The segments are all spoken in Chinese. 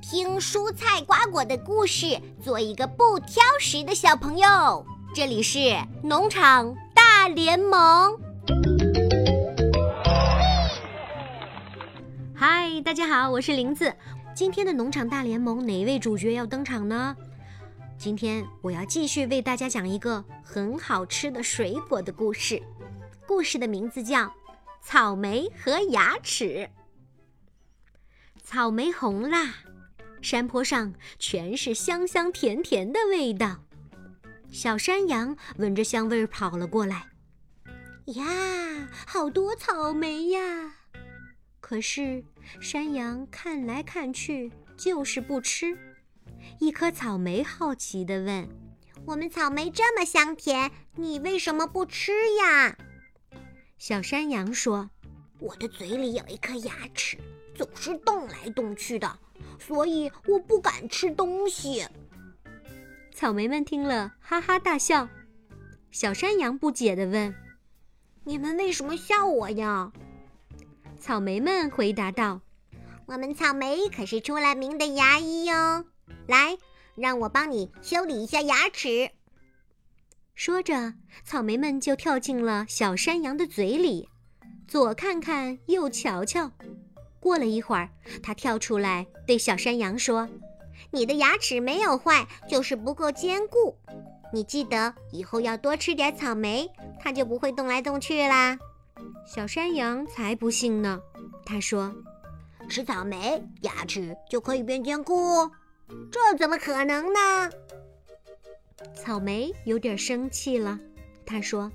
听蔬菜瓜果的故事，做一个不挑食的小朋友。这里是农场大联盟。嗨，大家好，我是林子。今天的农场大联盟哪位主角要登场呢？今天我要继续为大家讲一个很好吃的水果的故事。故事的名字叫《草莓和牙齿》。草莓红啦，山坡上全是香香甜甜的味道。小山羊闻着香味跑了过来，呀，好多草莓呀！可是山羊看来看去就是不吃。一颗草莓好奇地问：“我们草莓这么香甜，你为什么不吃呀？”小山羊说：“我的嘴里有一颗牙齿。”总是动来动去的，所以我不敢吃东西。草莓们听了，哈哈大笑。小山羊不解地问：“你们为什么笑我呀？”草莓们回答道：“我们草莓可是出了名的牙医哟，来，让我帮你修理一下牙齿。”说着，草莓们就跳进了小山羊的嘴里，左看看，右瞧瞧。过了一会儿，他跳出来对小山羊说：“你的牙齿没有坏，就是不够坚固。你记得以后要多吃点草莓，它就不会动来动去啦。”小山羊才不信呢，他说：“吃草莓牙齿就可以变坚固？这怎么可能呢？”草莓有点生气了，他说：“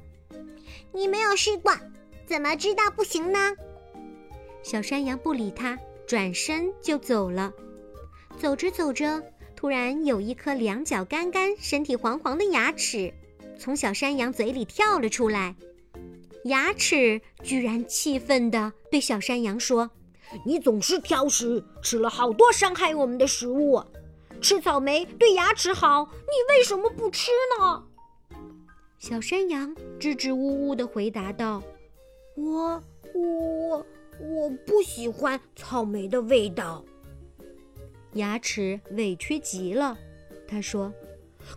你没有试过，怎么知道不行呢？”小山羊不理他，转身就走了。走着走着，突然有一颗两脚干干、身体黄黄的牙齿从小山羊嘴里跳了出来。牙齿居然气愤地对小山羊说：“你总是挑食，吃了好多伤害我们的食物。吃草莓对牙齿好，你为什么不吃呢？”小山羊支支吾吾地回答道：“我，我。”我不喜欢草莓的味道。牙齿委屈极了，他说：“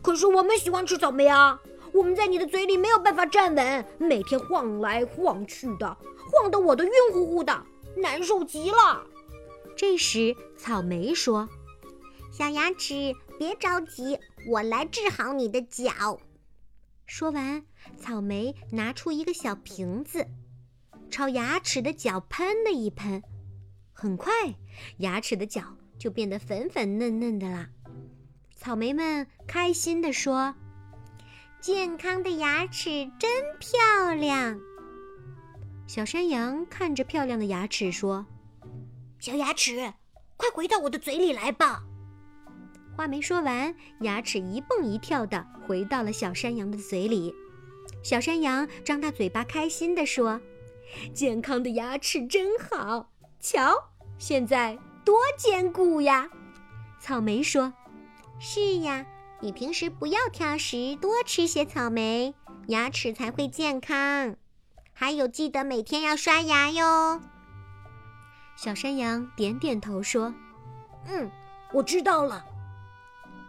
可是我们喜欢吃草莓啊！我们在你的嘴里没有办法站稳，每天晃来晃去的，晃得我都晕乎乎的，难受极了。”这时，草莓说：“小牙齿，别着急，我来治好你的脚。”说完，草莓拿出一个小瓶子。朝牙齿的脚喷了一喷，很快，牙齿的脚就变得粉粉嫩嫩的啦。草莓们开心地说：“健康的牙齿真漂亮。”小山羊看着漂亮的牙齿说：“小牙齿，快回到我的嘴里来吧！”话没说完，牙齿一蹦一跳地回到了小山羊的嘴里。小山羊张大嘴巴，开心地说。健康的牙齿真好，瞧，现在多坚固呀！草莓说：“是呀，你平时不要挑食，多吃些草莓，牙齿才会健康。还有，记得每天要刷牙哟。”小山羊点点头说：“嗯，我知道了。”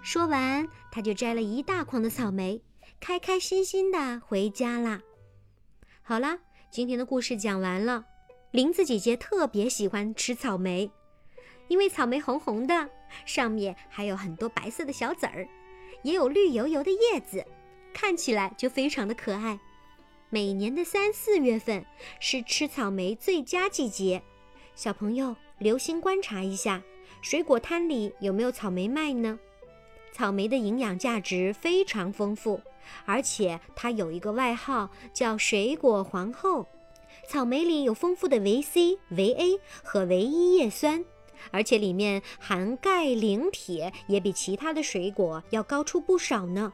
说完，他就摘了一大筐的草莓，开开心心的回家啦。好了。今天的故事讲完了，林子姐姐特别喜欢吃草莓，因为草莓红红的，上面还有很多白色的小籽儿，也有绿油油的叶子，看起来就非常的可爱。每年的三四月份是吃草莓最佳季节，小朋友留心观察一下，水果摊里有没有草莓卖呢？草莓的营养价值非常丰富。而且它有一个外号叫“水果皇后”。草莓里有丰富的维 C、维 A 和维 E 叶酸，而且里面含钙、磷、铁也比其他的水果要高出不少呢。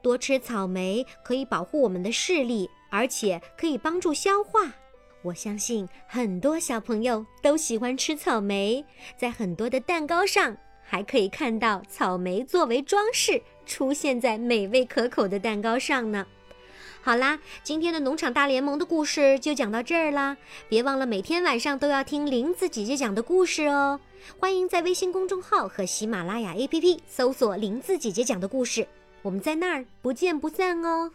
多吃草莓可以保护我们的视力，而且可以帮助消化。我相信很多小朋友都喜欢吃草莓，在很多的蛋糕上还可以看到草莓作为装饰。出现在美味可口的蛋糕上呢。好啦，今天的农场大联盟的故事就讲到这儿啦。别忘了每天晚上都要听林子姐姐讲的故事哦。欢迎在微信公众号和喜马拉雅 APP 搜索“林子姐姐讲的故事”，我们在那儿不见不散哦。